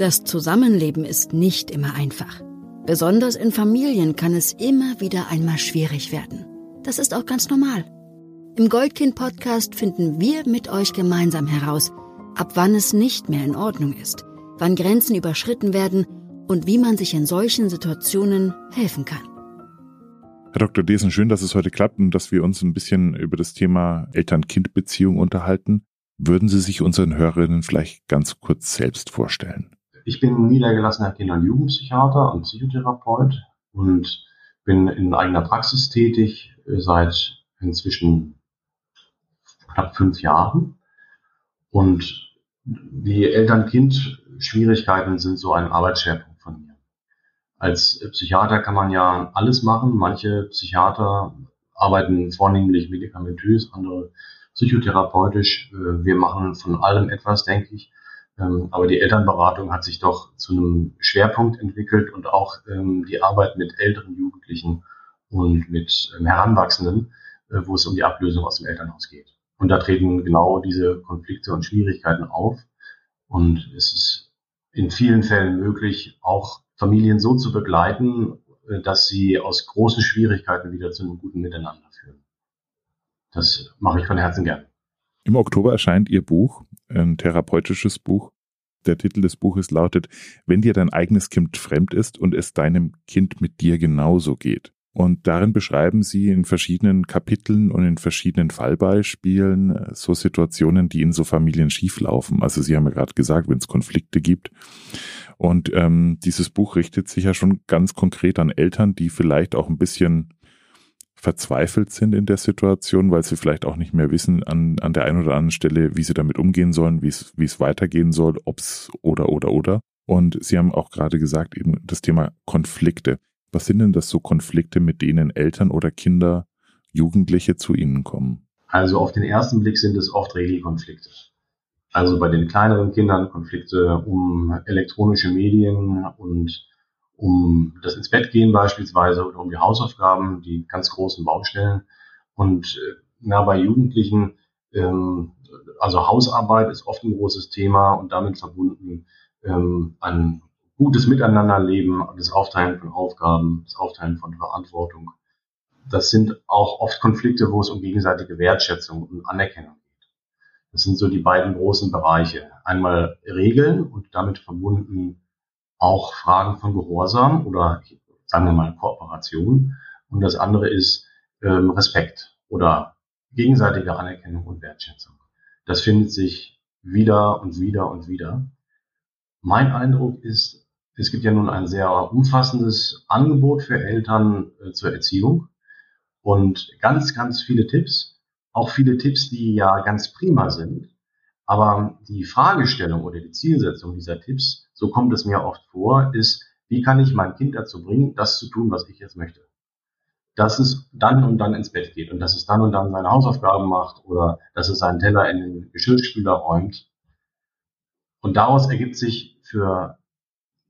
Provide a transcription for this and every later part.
Das Zusammenleben ist nicht immer einfach. Besonders in Familien kann es immer wieder einmal schwierig werden. Das ist auch ganz normal. Im Goldkind-Podcast finden wir mit euch gemeinsam heraus, ab wann es nicht mehr in Ordnung ist, wann Grenzen überschritten werden und wie man sich in solchen Situationen helfen kann. Herr Dr. Desen, schön, dass es heute klappt und dass wir uns ein bisschen über das Thema Eltern-Kind-Beziehung unterhalten. Würden Sie sich unseren Hörerinnen vielleicht ganz kurz selbst vorstellen? Ich bin niedergelassener Kinder- und Jugendpsychiater und Psychotherapeut und bin in eigener Praxis tätig seit inzwischen knapp fünf Jahren. Und die Eltern-Kind-Schwierigkeiten sind so ein Arbeitsschwerpunkt von mir. Als Psychiater kann man ja alles machen. Manche Psychiater arbeiten vornehmlich medikamentös, andere psychotherapeutisch. Äh, wir machen von allem etwas, denke ich. Ähm, aber die Elternberatung hat sich doch zu einem Schwerpunkt entwickelt und auch ähm, die Arbeit mit älteren Jugendlichen und mit ähm, Heranwachsenden, äh, wo es um die Ablösung aus dem Elternhaus geht. Und da treten genau diese Konflikte und Schwierigkeiten auf. Und es ist in vielen Fällen möglich, auch Familien so zu begleiten, äh, dass sie aus großen Schwierigkeiten wieder zu einem guten Miteinander führen. Das mache ich von Herzen gern. Im Oktober erscheint Ihr Buch, ein therapeutisches Buch. Der Titel des Buches lautet Wenn dir dein eigenes Kind fremd ist und es deinem Kind mit dir genauso geht. Und darin beschreiben sie in verschiedenen Kapiteln und in verschiedenen Fallbeispielen äh, so Situationen, die in so Familien schieflaufen. Also Sie haben ja gerade gesagt, wenn es Konflikte gibt. Und ähm, dieses Buch richtet sich ja schon ganz konkret an Eltern, die vielleicht auch ein bisschen verzweifelt sind in der Situation, weil sie vielleicht auch nicht mehr wissen an, an der einen oder anderen Stelle, wie sie damit umgehen sollen, wie es, es weitergehen soll, ob's oder oder oder. Und Sie haben auch gerade gesagt, eben das Thema Konflikte. Was sind denn das so Konflikte, mit denen Eltern oder Kinder, Jugendliche zu Ihnen kommen? Also auf den ersten Blick sind es oft Regelkonflikte. Also bei den kleineren Kindern Konflikte um elektronische Medien und um das ins Bett gehen beispielsweise oder um die Hausaufgaben, die ganz großen Baustellen. Und äh, na, bei Jugendlichen, ähm, also Hausarbeit ist oft ein großes Thema und damit verbunden ähm, ein gutes Miteinanderleben, das Aufteilen von Aufgaben, das Aufteilen von Verantwortung. Das sind auch oft Konflikte, wo es um gegenseitige Wertschätzung und Anerkennung geht. Das sind so die beiden großen Bereiche. Einmal Regeln und damit verbunden auch Fragen von Gehorsam oder sagen wir mal Kooperation. Und das andere ist ähm, Respekt oder gegenseitige Anerkennung und Wertschätzung. Das findet sich wieder und wieder und wieder. Mein Eindruck ist, es gibt ja nun ein sehr umfassendes Angebot für Eltern äh, zur Erziehung und ganz, ganz viele Tipps, auch viele Tipps, die ja ganz prima sind. Aber die Fragestellung oder die Zielsetzung dieser Tipps, so kommt es mir oft vor, ist, wie kann ich mein Kind dazu bringen, das zu tun, was ich jetzt möchte? Dass es dann und dann ins Bett geht und dass es dann und dann seine Hausaufgaben macht oder dass es seinen Teller in den Geschirrspüler räumt. Und daraus ergibt sich für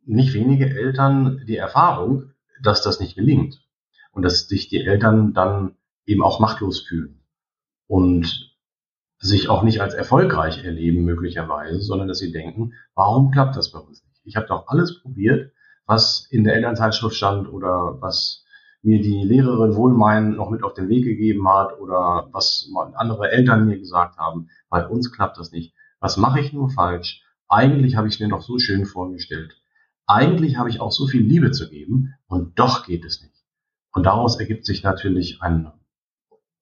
nicht wenige Eltern die Erfahrung, dass das nicht gelingt und dass sich die Eltern dann eben auch machtlos fühlen und sich auch nicht als erfolgreich erleben möglicherweise, sondern dass sie denken, warum klappt das bei uns nicht? Ich habe doch alles probiert, was in der Elternzeitschrift stand oder was mir die Lehrerin wohlmeinend noch mit auf den Weg gegeben hat oder was andere Eltern mir gesagt haben. Bei uns klappt das nicht. Was mache ich nur falsch? Eigentlich habe ich es mir noch so schön vorgestellt eigentlich habe ich auch so viel Liebe zu geben und doch geht es nicht. Und daraus ergibt sich natürlich ein,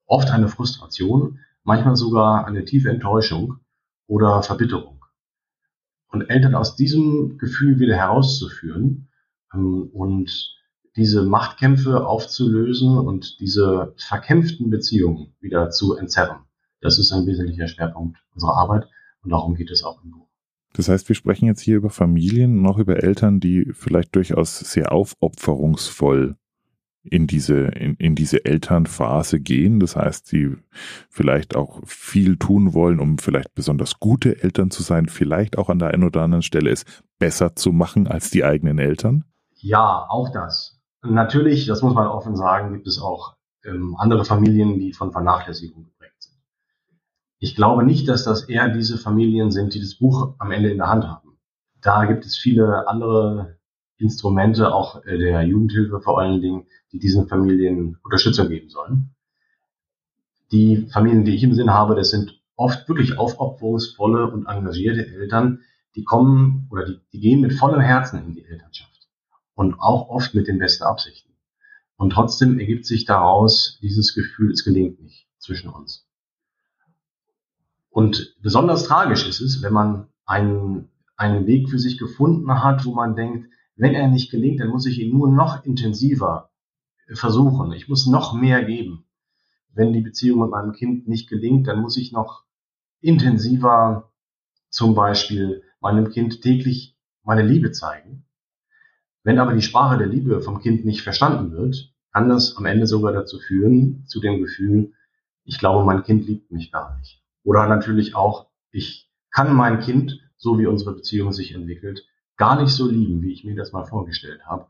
oft eine Frustration, manchmal sogar eine tiefe Enttäuschung oder Verbitterung. Und Eltern aus diesem Gefühl wieder herauszuführen ähm, und diese Machtkämpfe aufzulösen und diese verkämpften Beziehungen wieder zu entzerren. Das ist ein wesentlicher Schwerpunkt unserer Arbeit und darum geht es auch im Buch. Das heißt, wir sprechen jetzt hier über Familien und auch über Eltern, die vielleicht durchaus sehr aufopferungsvoll in diese, in, in diese Elternphase gehen. Das heißt, die vielleicht auch viel tun wollen, um vielleicht besonders gute Eltern zu sein, vielleicht auch an der einen oder anderen Stelle es besser zu machen als die eigenen Eltern? Ja, auch das. Natürlich, das muss man offen sagen, gibt es auch ähm, andere Familien, die von Vernachlässigung ich glaube nicht, dass das eher diese Familien sind, die das Buch am Ende in der Hand haben. da gibt es viele andere Instrumente, auch äh, der Jugendhilfe vor allen Dingen, die diesen Familien Unterstützung geben sollen. Die Familien, die ich im Sinn habe, das sind oft wirklich aufopferungsvolle und engagierte Eltern, die kommen oder die, die gehen mit vollem Herzen in die Elternschaft und auch oft mit den besten Absichten. Und trotzdem ergibt sich daraus dieses Gefühl, es gelingt nicht zwischen uns. Und besonders tragisch ist es, wenn man einen, einen Weg für sich gefunden hat, wo man denkt, wenn er nicht gelingt, dann muss ich ihn nur noch intensiver versuchen. Ich muss noch mehr geben. Wenn die Beziehung mit meinem Kind nicht gelingt, dann muss ich noch intensiver zum Beispiel meinem Kind täglich meine Liebe zeigen. Wenn aber die Sprache der Liebe vom Kind nicht verstanden wird, kann das am Ende sogar dazu führen, zu dem Gefühl, ich glaube, mein Kind liebt mich gar nicht. Oder natürlich auch, ich kann mein Kind, so wie unsere Beziehung sich entwickelt, gar nicht so lieben, wie ich mir das mal vorgestellt habe.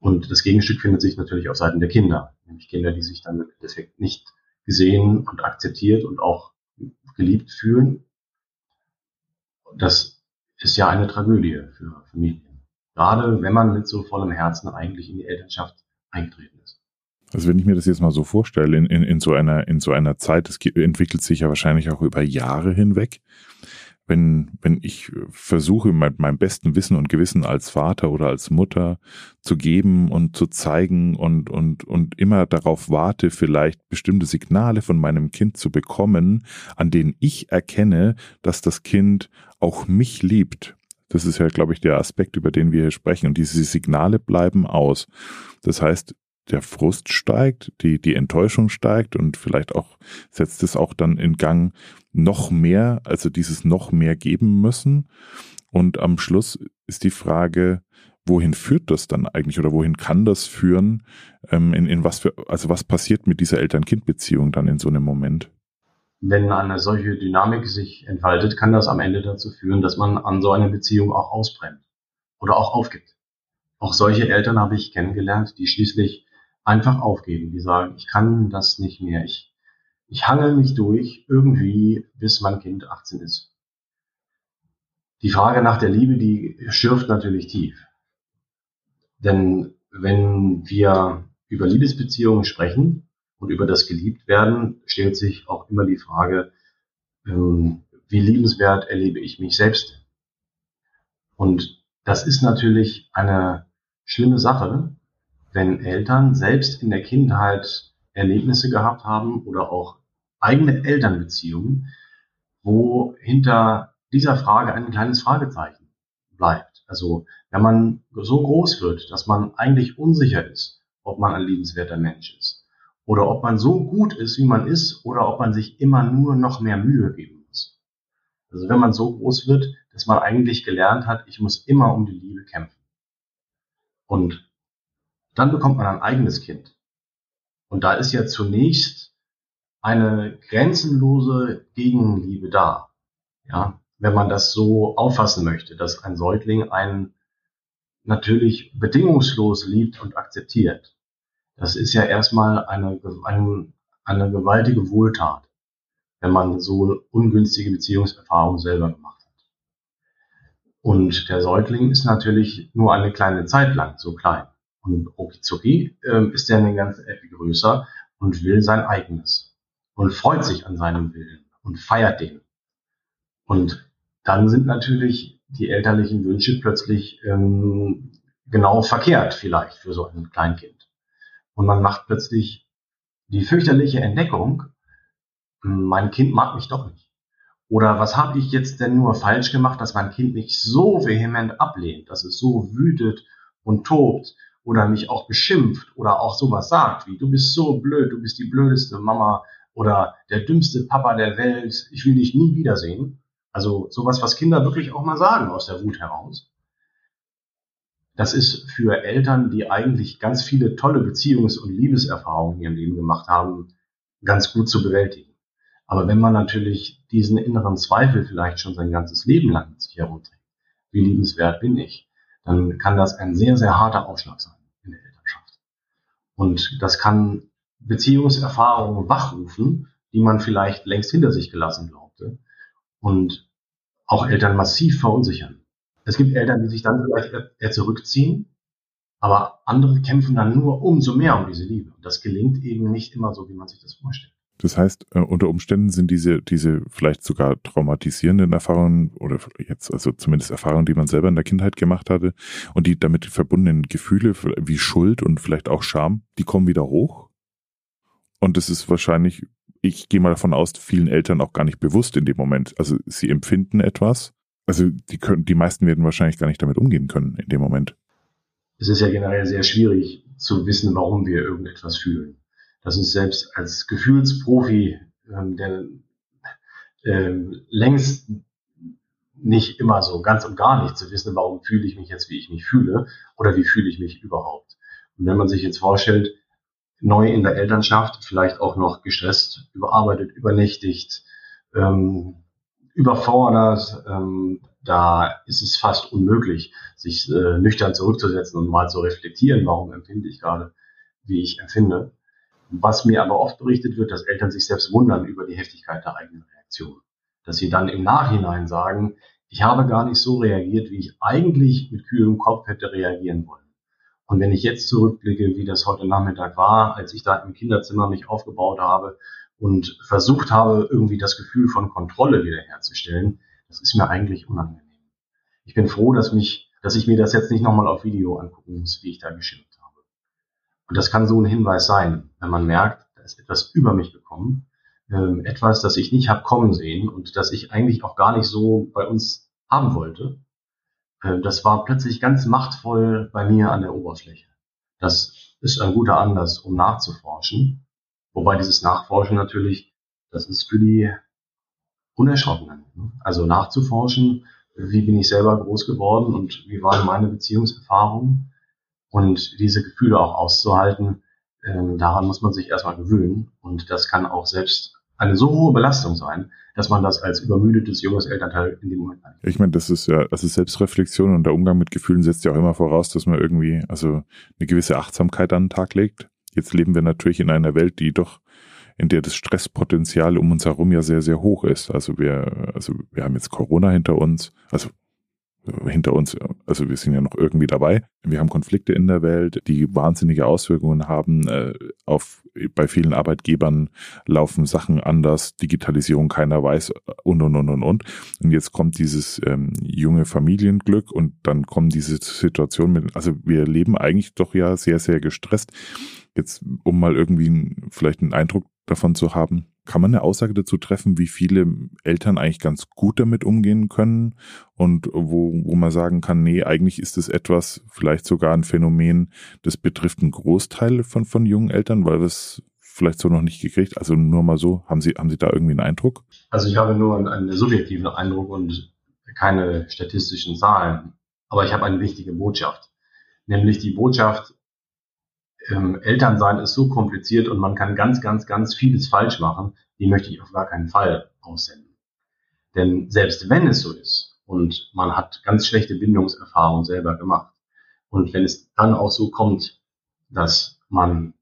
Und das Gegenstück findet sich natürlich auf Seiten der Kinder, nämlich Kinder, die sich dann Defekt nicht gesehen und akzeptiert und auch geliebt fühlen. Das ist ja eine Tragödie für Familien. Gerade wenn man mit so vollem Herzen eigentlich in die Elternschaft eingetreten ist. Also wenn ich mir das jetzt mal so vorstelle, in, in, in so einer, in so einer Zeit, es entwickelt sich ja wahrscheinlich auch über Jahre hinweg, wenn, wenn ich versuche, mein, mein besten Wissen und Gewissen als Vater oder als Mutter zu geben und zu zeigen und, und, und immer darauf warte, vielleicht bestimmte Signale von meinem Kind zu bekommen, an denen ich erkenne, dass das Kind auch mich liebt. Das ist ja, glaube ich, der Aspekt, über den wir hier sprechen. Und diese Signale bleiben aus. Das heißt, der Frust steigt, die, die Enttäuschung steigt und vielleicht auch setzt es auch dann in Gang noch mehr, also dieses noch mehr geben müssen. Und am Schluss ist die Frage, wohin führt das dann eigentlich oder wohin kann das führen? Ähm, in, in was für, also was passiert mit dieser Eltern-Kind-Beziehung dann in so einem Moment? Wenn eine solche Dynamik sich entfaltet, kann das am Ende dazu führen, dass man an so einer Beziehung auch ausbrennt oder auch aufgibt. Auch solche Eltern habe ich kennengelernt, die schließlich einfach aufgeben, die sagen, ich kann das nicht mehr, ich ich hangel mich durch irgendwie, bis mein Kind 18 ist. Die Frage nach der Liebe, die schürft natürlich tief. Denn wenn wir über Liebesbeziehungen sprechen und über das Geliebtwerden, stellt sich auch immer die Frage, ähm, wie liebenswert erlebe ich mich selbst? Und das ist natürlich eine schlimme Sache, wenn Eltern selbst in der Kindheit Erlebnisse gehabt haben oder auch eigene Elternbeziehungen, wo hinter dieser Frage ein kleines Fragezeichen bleibt. Also wenn man so groß wird, dass man eigentlich unsicher ist, ob man ein liebenswerter Mensch ist oder ob man so gut ist, wie man ist oder ob man sich immer nur noch mehr Mühe geben muss. Also wenn man so groß wird, dass man eigentlich gelernt hat, ich muss immer um die Liebe kämpfen. Und dann bekommt man ein eigenes Kind. Und da ist ja zunächst eine grenzenlose Gegenliebe da. Ja, wenn man das so auffassen möchte, dass ein Säugling einen natürlich bedingungslos liebt und akzeptiert. Das ist ja erstmal eine, eine, eine gewaltige Wohltat, wenn man so ungünstige Beziehungserfahrungen selber gemacht hat. Und der Säugling ist natürlich nur eine kleine Zeit lang so klein. Und Okizuki äh, ist ja eine ganze Ecke größer und will sein eigenes und freut sich an seinem Willen und feiert den. Und dann sind natürlich die elterlichen Wünsche plötzlich ähm, genau verkehrt vielleicht für so ein Kleinkind. Und man macht plötzlich die fürchterliche Entdeckung, hm, mein Kind mag mich doch nicht. Oder was habe ich jetzt denn nur falsch gemacht, dass mein Kind mich so vehement ablehnt, dass es so wütet und tobt oder mich auch beschimpft oder auch sowas sagt wie, du bist so blöd, du bist die blödeste Mama oder der dümmste Papa der Welt, ich will dich nie wiedersehen. Also sowas, was Kinder wirklich auch mal sagen aus der Wut heraus. Das ist für Eltern, die eigentlich ganz viele tolle Beziehungs- und Liebeserfahrungen in ihrem Leben gemacht haben, ganz gut zu bewältigen. Aber wenn man natürlich diesen inneren Zweifel vielleicht schon sein ganzes Leben lang mit sich herumträgt, wie liebenswert bin ich, dann kann das ein sehr, sehr harter Aufschlag sein in der Elternschaft. Und das kann Beziehungserfahrungen wachrufen, die man vielleicht längst hinter sich gelassen glaubte und auch Eltern massiv verunsichern. Es gibt Eltern, die sich dann vielleicht eher zurückziehen, aber andere kämpfen dann nur umso mehr um diese Liebe. Und das gelingt eben nicht immer so, wie man sich das vorstellt. Das heißt, äh, unter Umständen sind diese, diese vielleicht sogar traumatisierenden Erfahrungen oder jetzt, also zumindest Erfahrungen, die man selber in der Kindheit gemacht hatte und die damit verbundenen Gefühle wie Schuld und vielleicht auch Scham, die kommen wieder hoch. Und das ist wahrscheinlich, ich gehe mal davon aus, vielen Eltern auch gar nicht bewusst in dem Moment. Also sie empfinden etwas. Also die können, die meisten werden wahrscheinlich gar nicht damit umgehen können in dem Moment. Es ist ja generell sehr schwierig zu wissen, warum wir irgendetwas fühlen dass es selbst als Gefühlsprofi, ähm, der ähm, längst nicht immer so ganz und gar nicht zu wissen, warum fühle ich mich jetzt, wie ich mich fühle oder wie fühle ich mich überhaupt. Und wenn man sich jetzt vorstellt, neu in der Elternschaft, vielleicht auch noch gestresst, überarbeitet, übernächtigt, ähm, überfordert, ähm, da ist es fast unmöglich, sich äh, nüchtern zurückzusetzen und mal zu reflektieren, warum empfinde ich gerade, wie ich empfinde. Was mir aber oft berichtet wird, dass Eltern sich selbst wundern über die Heftigkeit der eigenen Reaktion. Dass sie dann im Nachhinein sagen, ich habe gar nicht so reagiert, wie ich eigentlich mit kühlem Kopf hätte reagieren wollen. Und wenn ich jetzt zurückblicke, wie das heute Nachmittag war, als ich da im Kinderzimmer mich aufgebaut habe und versucht habe, irgendwie das Gefühl von Kontrolle wiederherzustellen, das ist mir eigentlich unangenehm. Ich bin froh, dass mich, dass ich mir das jetzt nicht nochmal auf Video angucken muss, wie ich da geschimpft und das kann so ein Hinweis sein, wenn man merkt, da ist etwas über mich gekommen, ähm, etwas, das ich nicht habe kommen sehen und das ich eigentlich auch gar nicht so bei uns haben wollte. Äh, das war plötzlich ganz machtvoll bei mir an der Oberfläche. Das ist ein guter Anlass, um nachzuforschen. Wobei dieses Nachforschen natürlich, das ist für die Unerschrockenen. Ne? Also nachzuforschen, wie bin ich selber groß geworden und wie waren meine Beziehungserfahrungen und diese Gefühle auch auszuhalten, ähm, daran muss man sich erstmal gewöhnen. Und das kann auch selbst eine so hohe Belastung sein, dass man das als übermüdetes junges Elternteil in dem Moment hat. Ich meine, das ist ja, also Selbstreflexion und der Umgang mit Gefühlen setzt ja auch immer voraus, dass man irgendwie, also eine gewisse Achtsamkeit an den Tag legt. Jetzt leben wir natürlich in einer Welt, die doch in der das Stresspotenzial um uns herum ja sehr, sehr hoch ist. Also wir, also wir haben jetzt Corona hinter uns, also hinter uns, also wir sind ja noch irgendwie dabei. Wir haben Konflikte in der Welt, die wahnsinnige Auswirkungen haben. Äh, auf, bei vielen Arbeitgebern laufen Sachen anders, Digitalisierung, keiner weiß und und und und und. Und jetzt kommt dieses ähm, junge Familienglück und dann kommen diese Situationen mit, also wir leben eigentlich doch ja sehr, sehr gestresst. Jetzt, um mal irgendwie vielleicht einen Eindruck davon zu haben, kann man eine Aussage dazu treffen, wie viele Eltern eigentlich ganz gut damit umgehen können und wo, wo man sagen kann, nee, eigentlich ist es etwas, vielleicht sogar ein Phänomen, das betrifft einen Großteil von, von jungen Eltern, weil wir es vielleicht so noch nicht gekriegt. Also nur mal so, haben Sie, haben Sie da irgendwie einen Eindruck? Also ich habe nur einen, einen subjektiven Eindruck und keine statistischen Zahlen. Aber ich habe eine wichtige Botschaft. Nämlich die Botschaft, ähm, Elternsein ist so kompliziert und man kann ganz, ganz, ganz vieles falsch machen, die möchte ich auf gar keinen Fall aussenden. Denn selbst wenn es so ist und man hat ganz schlechte Bindungserfahrungen selber gemacht und wenn es dann auch so kommt, dass man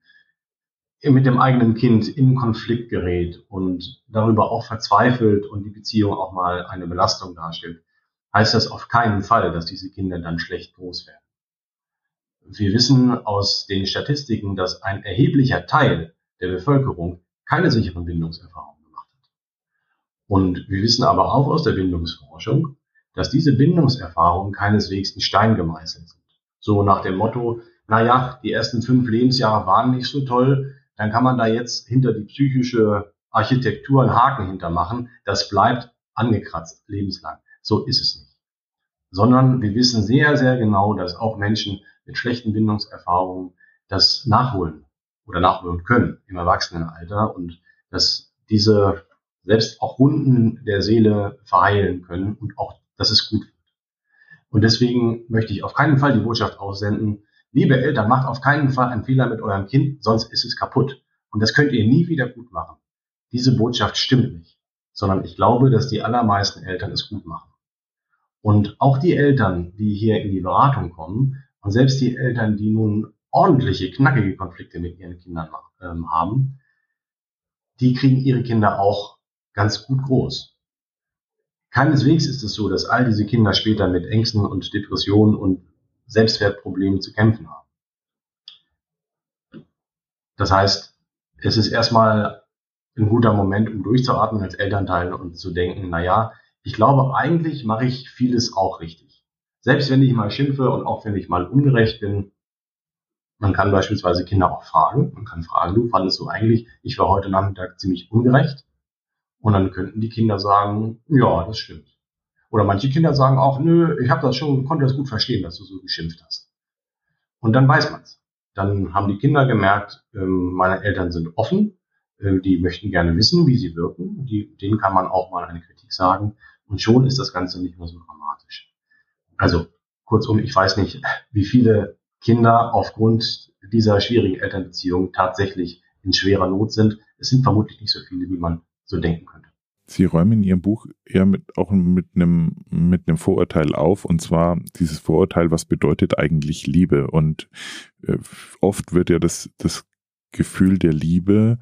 mit dem eigenen Kind in Konflikt gerät und darüber auch verzweifelt und die Beziehung auch mal eine Belastung darstellt, heißt das auf keinen Fall, dass diese Kinder dann schlecht groß werden. Wir wissen aus den Statistiken, dass ein erheblicher Teil der Bevölkerung keine sicheren Bindungserfahrungen gemacht hat. Und wir wissen aber auch aus der Bindungsforschung, dass diese Bindungserfahrungen keineswegs in Stein gemeißelt sind. So nach dem Motto, naja, die ersten fünf Lebensjahre waren nicht so toll, dann kann man da jetzt hinter die psychische Architektur einen Haken hintermachen. Das bleibt angekratzt lebenslang. So ist es nicht. Sondern wir wissen sehr, sehr genau, dass auch Menschen mit schlechten Bindungserfahrungen das nachholen oder nachholen können im Erwachsenenalter und dass diese selbst auch Wunden der Seele verheilen können und auch, dass es gut wird. Und deswegen möchte ich auf keinen Fall die Botschaft aussenden, liebe Eltern, macht auf keinen Fall einen Fehler mit eurem Kind, sonst ist es kaputt. Und das könnt ihr nie wieder gut machen. Diese Botschaft stimmt nicht, sondern ich glaube, dass die allermeisten Eltern es gut machen. Und auch die Eltern, die hier in die Beratung kommen, und selbst die Eltern, die nun ordentliche, knackige Konflikte mit ihren Kindern ähm, haben, die kriegen ihre Kinder auch ganz gut groß. Keineswegs ist es so, dass all diese Kinder später mit Ängsten und Depressionen und Selbstwertproblemen zu kämpfen haben. Das heißt, es ist erstmal ein guter Moment, um durchzuatmen als Elternteil und zu denken, na ja, ich glaube, eigentlich mache ich vieles auch richtig. Selbst wenn ich mal schimpfe und auch wenn ich mal ungerecht bin, man kann beispielsweise Kinder auch fragen. Man kann fragen, du fandest du eigentlich, ich war heute Nachmittag ziemlich ungerecht? Und dann könnten die Kinder sagen, ja, das stimmt. Oder manche Kinder sagen auch, nö, ich habe das schon, konnte das gut verstehen, dass du so geschimpft hast. Und dann weiß man's. Dann haben die Kinder gemerkt, ähm, meine Eltern sind offen, äh, die möchten gerne wissen, wie sie wirken. Denen kann man auch mal eine Kritik sagen. Und schon ist das Ganze nicht mehr so dramatisch. Also kurzum, ich weiß nicht, wie viele Kinder aufgrund dieser schwierigen Elternbeziehung tatsächlich in schwerer Not sind. Es sind vermutlich nicht so viele, wie man so denken könnte. Sie räumen in Ihrem Buch eher mit, auch mit einem, mit einem Vorurteil auf, und zwar dieses Vorurteil, was bedeutet eigentlich Liebe? Und äh, oft wird ja das, das Gefühl der Liebe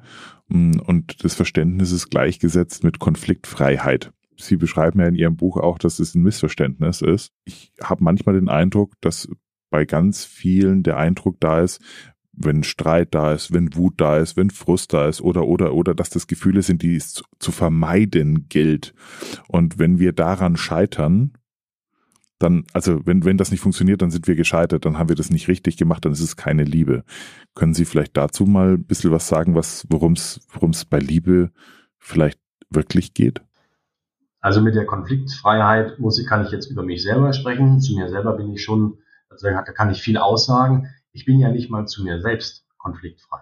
mh, mm, und des Verständnisses gleichgesetzt mit Konfliktfreiheit. Sie beschreiben ja in Ihrem Buch auch, dass es ein Missverständnis ist. Ich habe manchmal den Eindruck, dass bei ganz vielen der Eindruck da ist, wenn Streit da ist, wenn Wut da ist, wenn Frust da ist oder oder oder dass das Gefühle sind, die es zu vermeiden gilt. Und wenn wir daran scheitern, dann, also wenn, wenn das nicht funktioniert, dann sind wir gescheitert, dann haben wir das nicht richtig gemacht, dann ist es keine Liebe. Können Sie vielleicht dazu mal ein bisschen was sagen, was, worum es worum es bei Liebe vielleicht wirklich geht? Also mit der Konfliktfreiheit muss ich, kann ich jetzt über mich selber sprechen. Zu mir selber bin ich schon, also da kann ich viel aussagen ich bin ja nicht mal zu mir selbst konfliktfrei.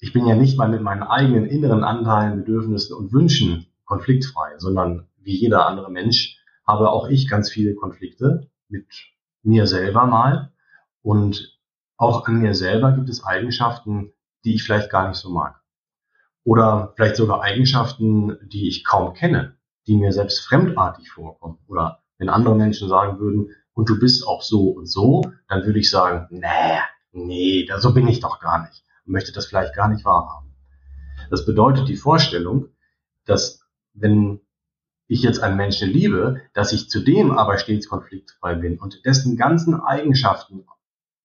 Ich bin ja nicht mal mit meinen eigenen inneren Anteilen, Bedürfnissen und Wünschen konfliktfrei, sondern wie jeder andere Mensch habe auch ich ganz viele Konflikte mit mir selber mal. Und auch an mir selber gibt es Eigenschaften, die ich vielleicht gar nicht so mag. Oder vielleicht sogar Eigenschaften, die ich kaum kenne, die mir selbst fremdartig vorkommen. Oder wenn andere Menschen sagen würden, und du bist auch so und so, dann würde ich sagen, nee, nee, so bin ich doch gar nicht und möchte das vielleicht gar nicht wahrhaben. Das bedeutet die Vorstellung, dass wenn ich jetzt einen Menschen liebe, dass ich zudem aber stets konfliktfrei bin und dessen ganzen Eigenschaften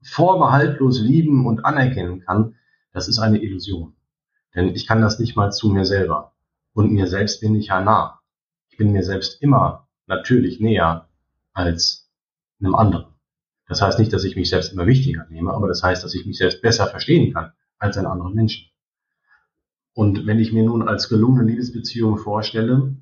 vorbehaltlos lieben und anerkennen kann, das ist eine Illusion. Denn ich kann das nicht mal zu mir selber. Und mir selbst bin ich ja nah. Bin mir selbst immer natürlich näher als einem anderen. Das heißt nicht, dass ich mich selbst immer wichtiger nehme, aber das heißt, dass ich mich selbst besser verstehen kann als einen anderen Menschen. Und wenn ich mir nun als gelungene Liebesbeziehung vorstelle,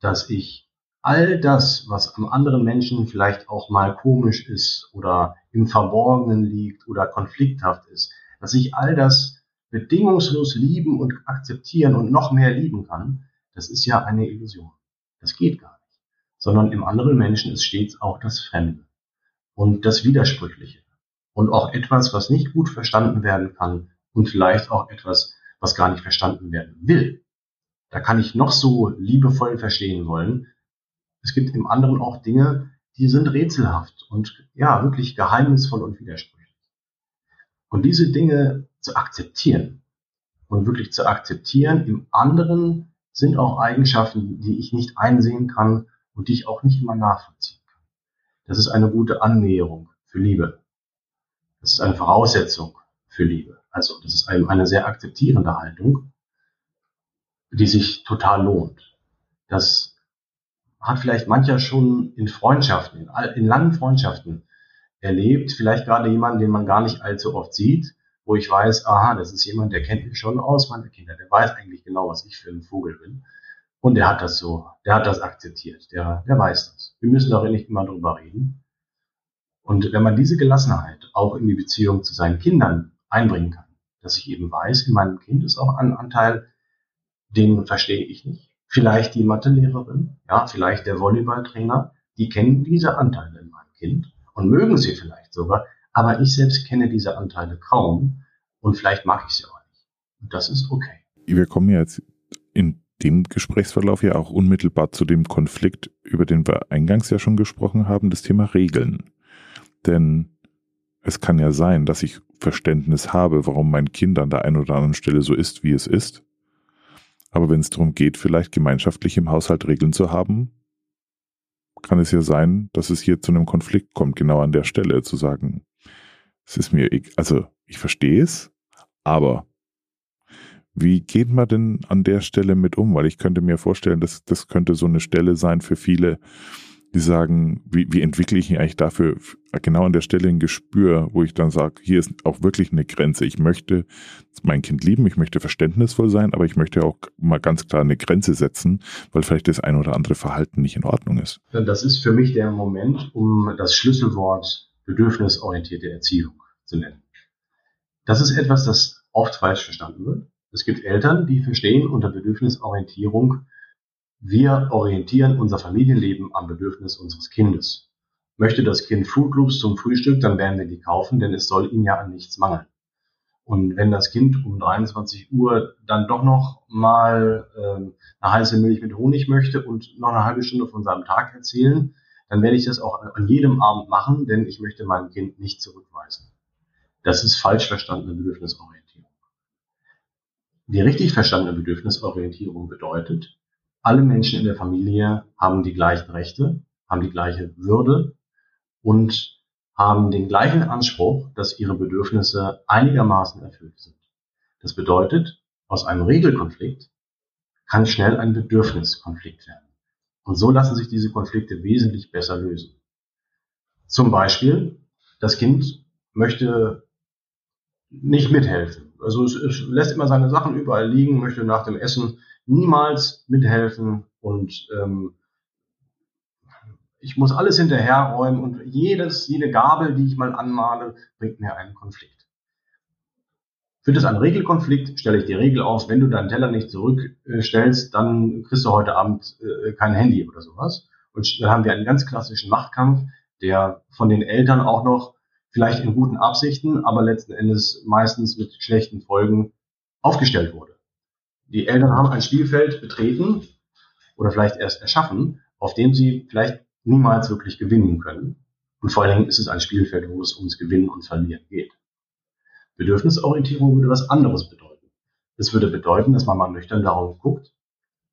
dass ich all das, was am anderen Menschen vielleicht auch mal komisch ist oder im Verborgenen liegt oder konflikthaft ist, dass ich all das bedingungslos lieben und akzeptieren und noch mehr lieben kann, das ist ja eine Illusion. Das geht gar nicht. Sondern im anderen Menschen ist stets auch das Fremde und das Widersprüchliche und auch etwas, was nicht gut verstanden werden kann und vielleicht auch etwas, was gar nicht verstanden werden will. Da kann ich noch so liebevoll verstehen wollen. Es gibt im anderen auch Dinge, die sind rätselhaft und ja, wirklich geheimnisvoll und widersprüchlich. Und diese Dinge zu akzeptieren und wirklich zu akzeptieren im anderen sind auch Eigenschaften, die ich nicht einsehen kann und die ich auch nicht immer nachvollziehen das ist eine gute Annäherung für Liebe. Das ist eine Voraussetzung für Liebe. Also das ist eine sehr akzeptierende Haltung, die sich total lohnt. Das hat vielleicht mancher schon in Freundschaften, in, langen Freundschaften erlebt. Vielleicht gerade jemanden, den man gar nicht allzu oft sieht, wo ich weiß, aha, das ist jemand, der kennt mich schon aus, meine Kinder, der weiß eigentlich genau, was ich für ein Vogel bin. Und der hat das so, der hat das akzeptiert, der, der weiß das. Wir müssen darüber nicht immer drüber reden. Und wenn man diese Gelassenheit auch in die Beziehung zu seinen Kindern einbringen kann, dass ich eben weiß, in meinem Kind ist auch ein Anteil, den verstehe ich nicht. Vielleicht die Mathelehrerin, ja, vielleicht der Volleyballtrainer, die kennen diese Anteile in meinem Kind und mögen sie vielleicht sogar, aber ich selbst kenne diese Anteile kaum und vielleicht mag ich sie auch nicht. Und das ist okay. Wir kommen jetzt in dem Gesprächsverlauf ja auch unmittelbar zu dem Konflikt, über den wir eingangs ja schon gesprochen haben, das Thema Regeln. Denn es kann ja sein, dass ich Verständnis habe, warum mein Kind an der einen oder anderen Stelle so ist, wie es ist. Aber wenn es darum geht, vielleicht gemeinschaftlich im Haushalt Regeln zu haben, kann es ja sein, dass es hier zu einem Konflikt kommt, genau an der Stelle zu sagen, es ist mir, also ich verstehe es, aber wie geht man denn an der Stelle mit um? Weil ich könnte mir vorstellen, dass das könnte so eine Stelle sein für viele, die sagen, wie, wie entwickle ich eigentlich dafür genau an der Stelle ein Gespür, wo ich dann sage, hier ist auch wirklich eine Grenze. Ich möchte mein Kind lieben, ich möchte verständnisvoll sein, aber ich möchte auch mal ganz klar eine Grenze setzen, weil vielleicht das ein oder andere Verhalten nicht in Ordnung ist. Das ist für mich der Moment, um das Schlüsselwort bedürfnisorientierte Erziehung zu nennen. Das ist etwas, das oft falsch verstanden wird. Es gibt Eltern, die verstehen unter Bedürfnisorientierung, wir orientieren unser Familienleben am Bedürfnis unseres Kindes. Möchte das Kind Fruit Loops zum Frühstück, dann werden wir die kaufen, denn es soll ihm ja an nichts mangeln. Und wenn das Kind um 23 Uhr dann doch noch mal ähm, eine heiße Milch mit Honig möchte und noch eine halbe Stunde von seinem Tag erzählen, dann werde ich das auch an jedem Abend machen, denn ich möchte mein Kind nicht zurückweisen. Das ist falsch verstandene Bedürfnisorientierung. Die richtig verstandene Bedürfnisorientierung bedeutet, alle Menschen in der Familie haben die gleichen Rechte, haben die gleiche Würde und haben den gleichen Anspruch, dass ihre Bedürfnisse einigermaßen erfüllt sind. Das bedeutet, aus einem Regelkonflikt kann schnell ein Bedürfniskonflikt werden. Und so lassen sich diese Konflikte wesentlich besser lösen. Zum Beispiel, das Kind möchte nicht mithelfen. Also es, es lässt immer seine Sachen überall liegen, möchte nach dem Essen niemals mithelfen und ähm, ich muss alles hinterherräumen und jedes, jede Gabel, die ich mal anmale, bringt mir einen Konflikt. Wird es ein Regelkonflikt, stelle ich die Regel auf, wenn du deinen Teller nicht zurückstellst, dann kriegst du heute Abend äh, kein Handy oder sowas. Und dann haben wir einen ganz klassischen Machtkampf, der von den Eltern auch noch vielleicht in guten Absichten, aber letzten Endes meistens mit schlechten Folgen aufgestellt wurde. Die Eltern haben ein Spielfeld betreten oder vielleicht erst erschaffen, auf dem sie vielleicht niemals wirklich gewinnen können. Und vor allen Dingen ist es ein Spielfeld, wo es ums Gewinnen und Verlieren geht. Bedürfnisorientierung würde was anderes bedeuten. Es würde bedeuten, dass man mal nüchtern darauf guckt,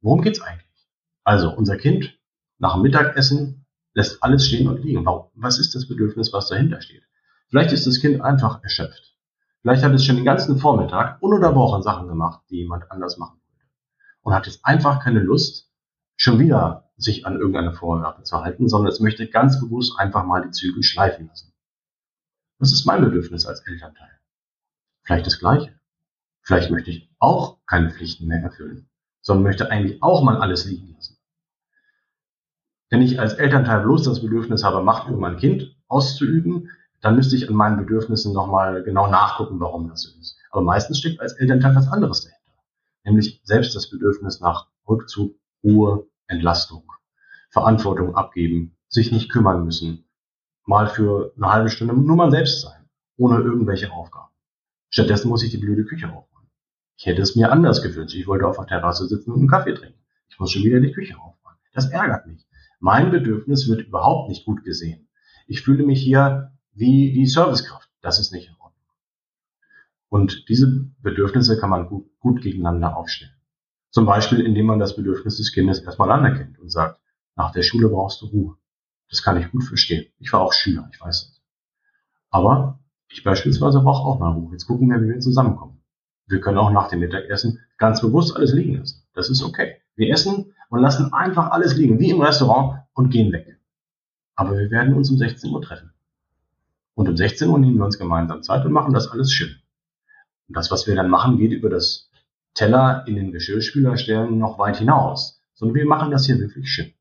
worum geht's eigentlich? Also unser Kind nach dem Mittagessen lässt alles stehen und liegen. Was ist das Bedürfnis, was dahinter steht? Vielleicht ist das Kind einfach erschöpft. Vielleicht hat es schon den ganzen Vormittag ununterbrochen Sachen gemacht, die jemand anders machen würde. Und hat jetzt einfach keine Lust, schon wieder sich an irgendeine Vorgabe zu halten, sondern es möchte ganz bewusst einfach mal die Zügel schleifen lassen. Das ist mein Bedürfnis als Elternteil. Vielleicht das Gleiche. Vielleicht möchte ich auch keine Pflichten mehr erfüllen, sondern möchte eigentlich auch mal alles liegen lassen. Wenn ich als Elternteil bloß das Bedürfnis habe, Macht über mein Kind auszuüben, dann müsste ich an meinen Bedürfnissen nochmal genau nachgucken, warum das so ist. Aber meistens steckt als Elternteil was anderes dahinter. Nämlich selbst das Bedürfnis nach Rückzug, Ruhe, Entlastung, Verantwortung abgeben, sich nicht kümmern müssen, mal für eine halbe Stunde nur mal selbst sein, ohne irgendwelche Aufgaben. Stattdessen muss ich die blöde Küche aufräumen. Ich hätte es mir anders gewünscht. Ich wollte auf der Terrasse sitzen und einen Kaffee trinken. Ich muss schon wieder die Küche aufräumen. Das ärgert mich. Mein Bedürfnis wird überhaupt nicht gut gesehen. Ich fühle mich hier wie die Servicekraft. Das ist nicht in Ordnung. Und diese Bedürfnisse kann man gut, gut gegeneinander aufstellen. Zum Beispiel, indem man das Bedürfnis des Kindes erstmal anerkennt und sagt, nach der Schule brauchst du Ruhe. Das kann ich gut verstehen. Ich war auch Schüler, ich weiß das. Aber ich beispielsweise brauche auch mal Ruhe. Jetzt gucken wir, wie wir zusammenkommen. Wir können auch nach dem Mittagessen ganz bewusst alles liegen lassen. Das ist okay. Wir essen und lassen einfach alles liegen, wie im Restaurant, und gehen weg. Aber wir werden uns um 16 Uhr treffen. Und um 16 Uhr nehmen wir uns gemeinsam Zeit und machen das alles schön. Und das, was wir dann machen, geht über das Teller in den Geschirrspüler stellen noch weit hinaus. Sondern wir machen das hier wirklich schön.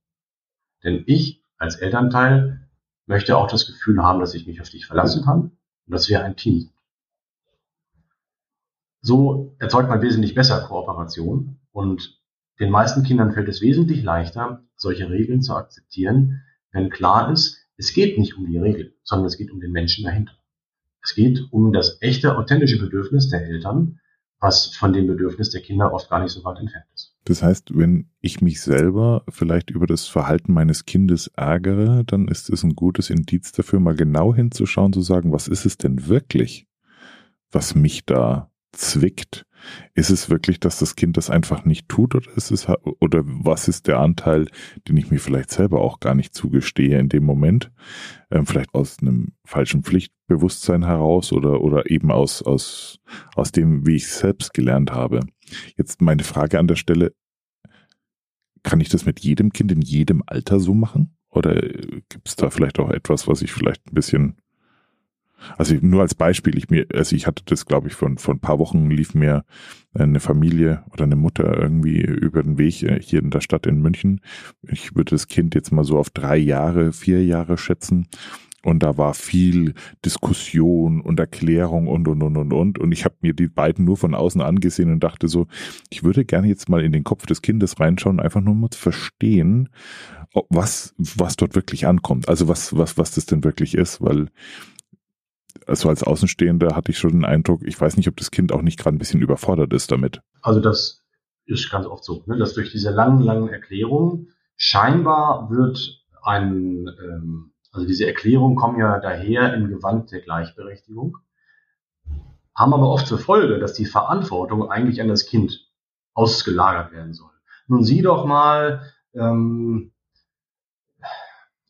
Denn ich als Elternteil möchte auch das Gefühl haben, dass ich mich auf dich verlassen kann und dass wir ein Team sind. So erzeugt man wesentlich besser Kooperation und den meisten Kindern fällt es wesentlich leichter, solche Regeln zu akzeptieren, wenn klar ist, es geht nicht um die Regel, sondern es geht um den Menschen dahinter. Es geht um das echte, authentische Bedürfnis der Eltern, was von dem Bedürfnis der Kinder oft gar nicht so weit entfernt ist. Das heißt, wenn ich mich selber vielleicht über das Verhalten meines Kindes ärgere, dann ist es ein gutes Indiz dafür, mal genau hinzuschauen, zu sagen, was ist es denn wirklich, was mich da zwickt, Ist es wirklich, dass das Kind das einfach nicht tut oder ist es oder was ist der Anteil, den ich mir vielleicht selber auch gar nicht zugestehe in dem Moment? Ähm, vielleicht aus einem falschen Pflichtbewusstsein heraus oder oder eben aus aus aus dem, wie ich selbst gelernt habe. Jetzt meine Frage an der Stelle: Kann ich das mit jedem Kind in jedem Alter so machen? Oder gibt es da vielleicht auch etwas, was ich vielleicht ein bisschen also nur als Beispiel, ich mir, also ich hatte das, glaube ich, von von ein paar Wochen lief mir eine Familie oder eine Mutter irgendwie über den Weg äh, hier in der Stadt in München. Ich würde das Kind jetzt mal so auf drei Jahre, vier Jahre schätzen. Und da war viel Diskussion und Erklärung und und und und und. Und ich habe mir die beiden nur von außen angesehen und dachte so, ich würde gerne jetzt mal in den Kopf des Kindes reinschauen, einfach nur mal zu verstehen, was, was dort wirklich ankommt. Also was, was, was das denn wirklich ist, weil also als Außenstehender hatte ich schon den Eindruck, ich weiß nicht, ob das Kind auch nicht gerade ein bisschen überfordert ist damit. Also das ist ganz oft so, ne, dass durch diese langen, langen Erklärungen scheinbar wird ein, ähm, also diese Erklärungen kommen ja daher im Gewand der Gleichberechtigung, haben aber oft zur Folge, dass die Verantwortung eigentlich an das Kind ausgelagert werden soll. Nun sieh doch mal, ähm,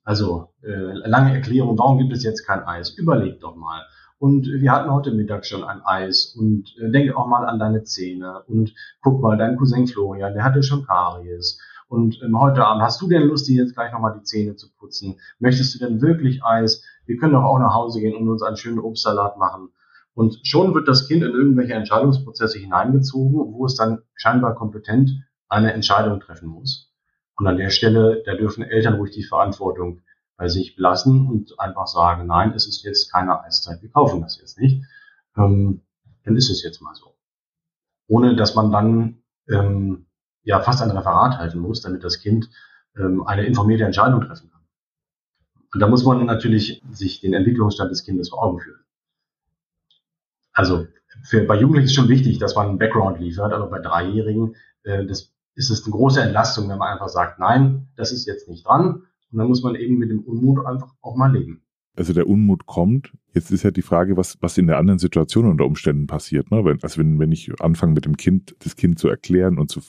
also äh, lange Erklärung, warum gibt es jetzt kein Eis? Überleg doch mal. Und wir hatten heute Mittag schon ein Eis und äh, denke auch mal an deine Zähne und guck mal, dein Cousin Florian, der hatte schon Karies. Und ähm, heute Abend, hast du denn Lust, dir jetzt gleich nochmal die Zähne zu putzen? Möchtest du denn wirklich Eis? Wir können doch auch nach Hause gehen und uns einen schönen Obstsalat machen. Und schon wird das Kind in irgendwelche Entscheidungsprozesse hineingezogen, wo es dann scheinbar kompetent eine Entscheidung treffen muss. Und an der Stelle, da dürfen Eltern ruhig die Verantwortung bei sich belassen und einfach sagen, nein, es ist jetzt keine Eiszeit, wir kaufen das jetzt nicht. Ähm, dann ist es jetzt mal so. Ohne dass man dann ähm, ja fast ein Referat halten muss, damit das Kind ähm, eine informierte Entscheidung treffen kann. Und da muss man natürlich sich den Entwicklungsstand des Kindes vor Augen führen. Also für, bei Jugendlichen ist schon wichtig, dass man einen Background liefert, aber bei Dreijährigen, äh, das ist es eine große Entlastung, wenn man einfach sagt, nein, das ist jetzt nicht dran. Und dann muss man eben mit dem Unmut einfach auch mal leben. Also der Unmut kommt. Jetzt ist ja die Frage, was, was in der anderen Situation unter Umständen passiert. Ne? Wenn, also wenn, wenn ich anfange mit dem Kind, das Kind zu erklären und zu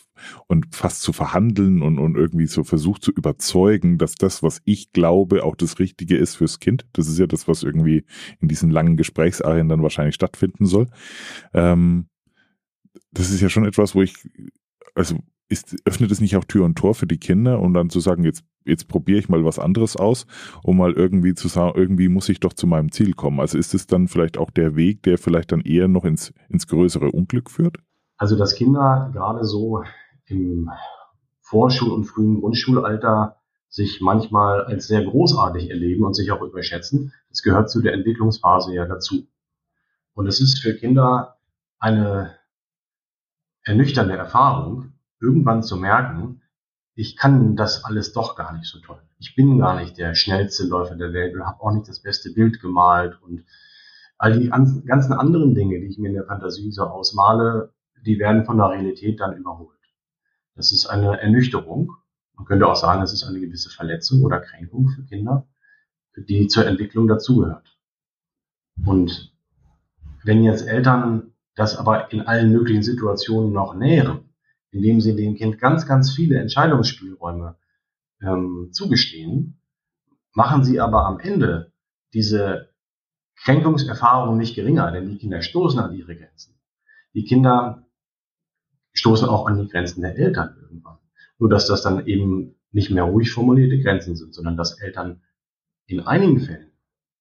und fast zu verhandeln und, und irgendwie so versucht zu überzeugen, dass das, was ich glaube, auch das Richtige ist fürs Kind. Das ist ja das, was irgendwie in diesen langen Gesprächsarien dann wahrscheinlich stattfinden soll. Ähm, das ist ja schon etwas, wo ich, also ist, öffnet es nicht auch Tür und Tor für die Kinder, um dann zu sagen, jetzt, jetzt probiere ich mal was anderes aus, um mal irgendwie zu sagen, irgendwie muss ich doch zu meinem Ziel kommen. Also ist es dann vielleicht auch der Weg, der vielleicht dann eher noch ins, ins größere Unglück führt? Also, dass Kinder gerade so im Vorschul- und frühen Grundschulalter sich manchmal als sehr großartig erleben und sich auch überschätzen, das gehört zu der Entwicklungsphase ja dazu. Und es ist für Kinder eine ernüchternde Erfahrung, irgendwann zu merken, ich kann das alles doch gar nicht so toll. Ich bin gar nicht der schnellste Läufer der Welt und habe auch nicht das beste Bild gemalt und all die ganzen anderen Dinge, die ich mir in der Fantasie so ausmale, die werden von der Realität dann überholt. Das ist eine Ernüchterung. Man könnte auch sagen, es ist eine gewisse Verletzung oder Kränkung für Kinder, die zur Entwicklung dazugehört. Und wenn jetzt Eltern das aber in allen möglichen Situationen noch nähren, indem sie dem Kind ganz, ganz viele Entscheidungsspielräume ähm, zugestehen, machen sie aber am Ende diese Kränkungserfahrung nicht geringer, denn die Kinder stoßen an ihre Grenzen. Die Kinder stoßen auch an die Grenzen der Eltern irgendwann. Nur dass das dann eben nicht mehr ruhig formulierte Grenzen sind, sondern dass Eltern in einigen Fällen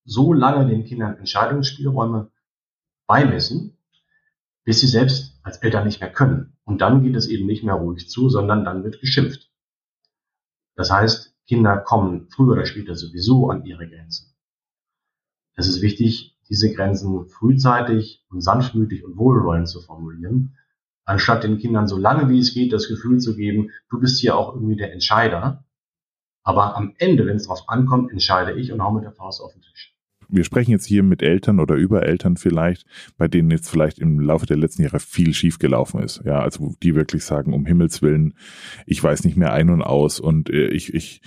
so lange den Kindern Entscheidungsspielräume beimessen, bis sie selbst als Eltern nicht mehr können. Und dann geht es eben nicht mehr ruhig zu, sondern dann wird geschimpft. Das heißt, Kinder kommen früher oder später sowieso an ihre Grenzen. Es ist wichtig, diese Grenzen frühzeitig und sanftmütig und wohlwollend zu formulieren, anstatt den Kindern so lange wie es geht das Gefühl zu geben, du bist hier auch irgendwie der Entscheider. Aber am Ende, wenn es darauf ankommt, entscheide ich und hau mit der Faust auf den Tisch wir sprechen jetzt hier mit Eltern oder über Eltern vielleicht, bei denen jetzt vielleicht im Laufe der letzten Jahre viel schiefgelaufen ist. Ja, also die wirklich sagen, um Himmels Willen, ich weiß nicht mehr ein und aus und äh, ich, ich,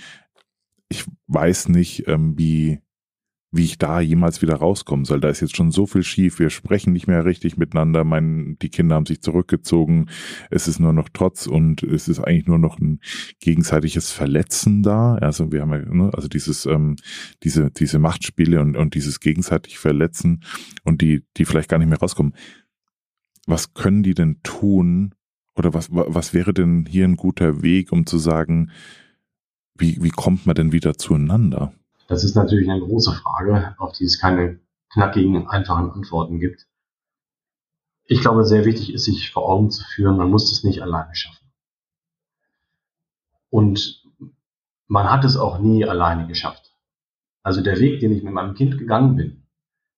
ich weiß nicht, ähm, wie, wie ich da jemals wieder rauskommen soll. Da ist jetzt schon so viel schief. Wir sprechen nicht mehr richtig miteinander. Mein, die Kinder haben sich zurückgezogen. Es ist nur noch Trotz und es ist eigentlich nur noch ein gegenseitiges Verletzen da. Also wir haben ja, ne, also dieses, ähm, diese, diese Machtspiele und, und dieses gegenseitig Verletzen und die, die vielleicht gar nicht mehr rauskommen. Was können die denn tun? Oder was, was wäre denn hier ein guter Weg, um zu sagen, wie, wie kommt man denn wieder zueinander? Das ist natürlich eine große Frage, auf die es keine knackigen, einfachen Antworten gibt. Ich glaube, sehr wichtig ist, sich vor Augen zu führen, man muss es nicht alleine schaffen. Und man hat es auch nie alleine geschafft. Also der Weg, den ich mit meinem Kind gegangen bin,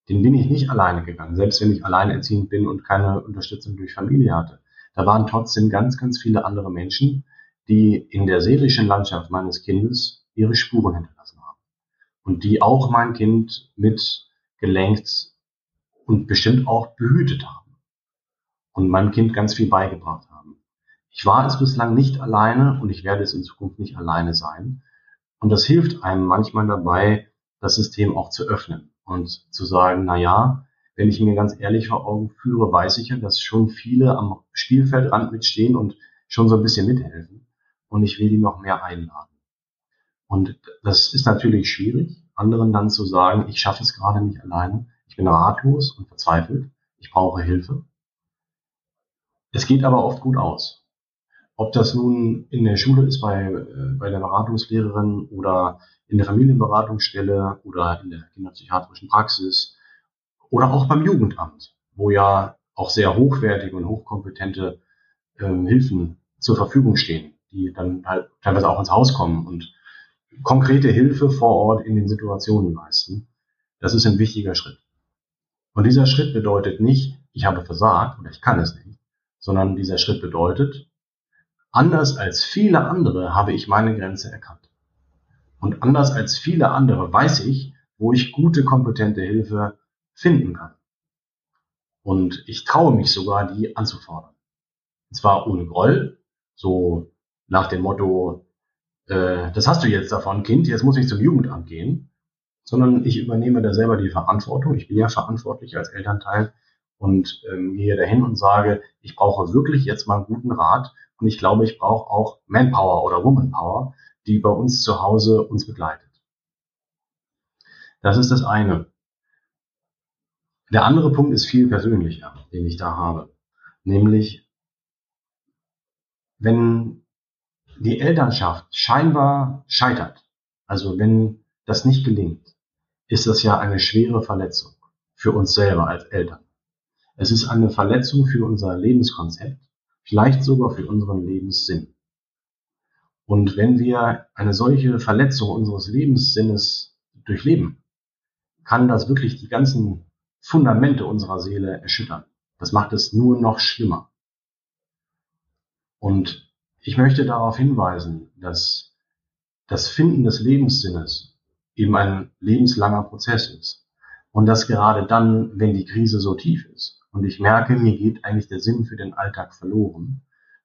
den bin ich nicht alleine gegangen, selbst wenn ich alleinerziehend bin und keine Unterstützung durch Familie hatte. Da waren trotzdem ganz, ganz viele andere Menschen, die in der seelischen Landschaft meines Kindes ihre Spuren hinterlassen. Und die auch mein Kind mit gelenkt und bestimmt auch behütet haben. Und meinem Kind ganz viel beigebracht haben. Ich war es bislang nicht alleine und ich werde es in Zukunft nicht alleine sein. Und das hilft einem manchmal dabei, das System auch zu öffnen und zu sagen, na ja, wenn ich mir ganz ehrlich vor Augen führe, weiß ich ja, dass schon viele am Spielfeldrand mitstehen und schon so ein bisschen mithelfen und ich will die noch mehr einladen. Und das ist natürlich schwierig, anderen dann zu sagen, ich schaffe es gerade nicht alleine, ich bin ratlos und verzweifelt, ich brauche Hilfe. Es geht aber oft gut aus. Ob das nun in der Schule ist bei, äh, bei der Beratungslehrerin oder in der Familienberatungsstelle oder in der kinderpsychiatrischen Praxis oder auch beim Jugendamt, wo ja auch sehr hochwertige und hochkompetente ähm, Hilfen zur Verfügung stehen die dann halt teilweise auch ins Haus kommen und konkrete Hilfe vor Ort in den Situationen leisten. Das ist ein wichtiger Schritt. Und dieser Schritt bedeutet nicht, ich habe versagt oder ich kann es nicht, sondern dieser Schritt bedeutet, anders als viele andere habe ich meine Grenze erkannt. Und anders als viele andere weiß ich, wo ich gute, kompetente Hilfe finden kann. Und ich traue mich sogar, die anzufordern. Und zwar ohne Groll, so nach dem Motto, äh, das hast du jetzt davon, Kind, jetzt muss ich zum Jugendamt gehen, sondern ich übernehme da selber die Verantwortung. Ich bin ja verantwortlich als Elternteil und ähm, gehe dahin und sage, ich brauche wirklich jetzt mal einen guten Rat und ich glaube, ich brauche auch Manpower oder Womanpower, die bei uns zu Hause uns begleitet. Das ist das eine. Der andere Punkt ist viel persönlicher, den ich da habe. Nämlich, wenn die Elternschaft scheinbar scheitert, also wenn das nicht gelingt, ist das ja eine schwere Verletzung für uns selber als Eltern. Es ist eine Verletzung für unser Lebenskonzept, vielleicht sogar für unseren Lebenssinn. Und wenn wir eine solche Verletzung unseres Lebenssinnes durchleben, kann das wirklich die ganzen Fundamente unserer Seele erschüttern. Das macht es nur noch schlimmer. Und ich möchte darauf hinweisen, dass das Finden des Lebenssinnes eben ein lebenslanger Prozess ist. Und dass gerade dann, wenn die Krise so tief ist und ich merke, mir geht eigentlich der Sinn für den Alltag verloren